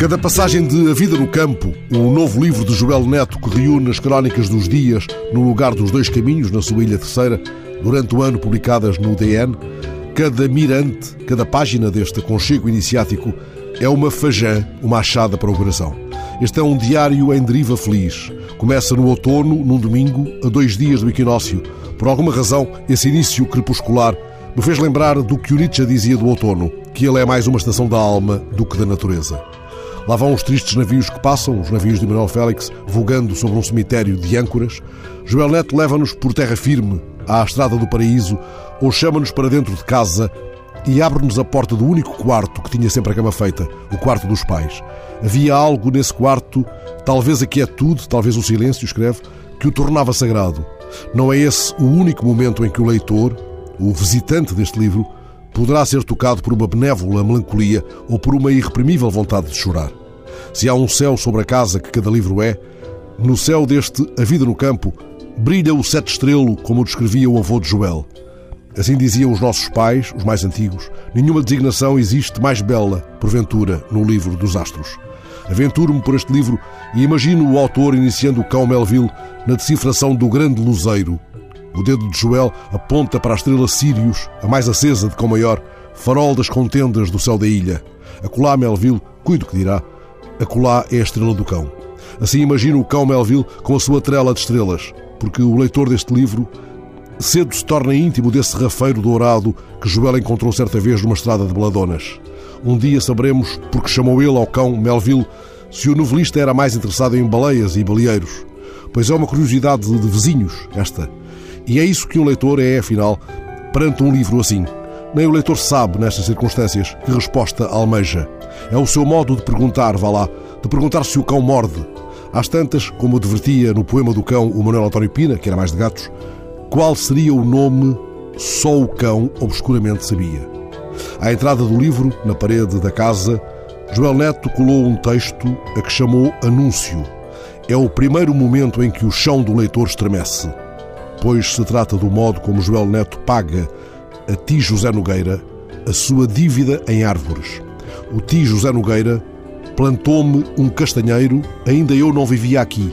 Cada passagem de A Vida no Campo, o novo livro de Joel Neto que reúne as crónicas dos dias no lugar dos dois caminhos, na sua Ilha Terceira, durante o ano publicadas no DN, cada mirante, cada página deste aconchego iniciático é uma fajã, uma achada para o coração. Este é um diário em deriva feliz. Começa no outono, num domingo, a dois dias do equinócio. Por alguma razão, esse início crepuscular me fez lembrar do que o Nietzsche dizia do outono, que ele é mais uma estação da alma do que da natureza. Lá vão os tristes navios que passam, os navios de Manuel Félix, vogando sobre um cemitério de âncoras. Joel Neto leva-nos por terra firme, à estrada do paraíso, ou chama-nos para dentro de casa e abre-nos a porta do único quarto que tinha sempre a cama feita, o quarto dos pais. Havia algo nesse quarto, talvez a quietude, talvez o silêncio, escreve, que o tornava sagrado. Não é esse o único momento em que o leitor, o visitante deste livro, poderá ser tocado por uma benévola melancolia ou por uma irreprimível vontade de chorar. Se há um céu sobre a casa que cada livro é, no céu deste A Vida no Campo brilha o sete estrelo, como o descrevia o avô de Joel. Assim diziam os nossos pais, os mais antigos, nenhuma designação existe mais bela, porventura, no livro dos astros. Aventuro-me por este livro e imagino o autor iniciando o cão Melville na decifração do grande luzeiro, o dedo de Joel aponta para a estrela Sirius, a mais acesa de Cão Maior, farol das contendas do céu da ilha. Acolá Melville, cuido que dirá, acolá é a estrela do cão. Assim imagino o cão Melville com a sua trela de estrelas, porque o leitor deste livro cedo se torna íntimo desse rafeiro dourado que Joel encontrou certa vez numa estrada de Beladonas. Um dia saberemos porque chamou ele ao cão Melville se o novelista era mais interessado em baleias e baleeiros. Pois é uma curiosidade de vizinhos, esta. E é isso que um leitor é, afinal, perante um livro assim. Nem o leitor sabe, nestas circunstâncias, que resposta almeja. É o seu modo de perguntar, vá lá, de perguntar se o cão morde. Às tantas, como advertia no poema do cão o Manuel António Pina, que era mais de gatos, qual seria o nome só o cão obscuramente sabia. À entrada do livro, na parede da casa, Joel Neto colou um texto a que chamou Anúncio. É o primeiro momento em que o chão do leitor estremece pois se trata do modo como Joel Neto paga a ti, José Nogueira, a sua dívida em árvores. O ti, José Nogueira, plantou-me um castanheiro, ainda eu não vivia aqui.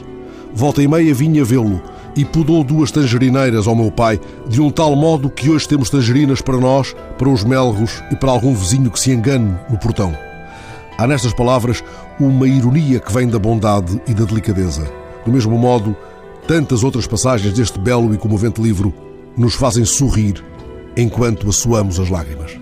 Volta e meia vinha vê-lo e pudou duas tangerineiras ao meu pai, de um tal modo que hoje temos tangerinas para nós, para os melros e para algum vizinho que se engane no portão. Há nestas palavras uma ironia que vem da bondade e da delicadeza. Do mesmo modo, Tantas outras passagens deste belo e comovente livro nos fazem sorrir enquanto assoamos as lágrimas.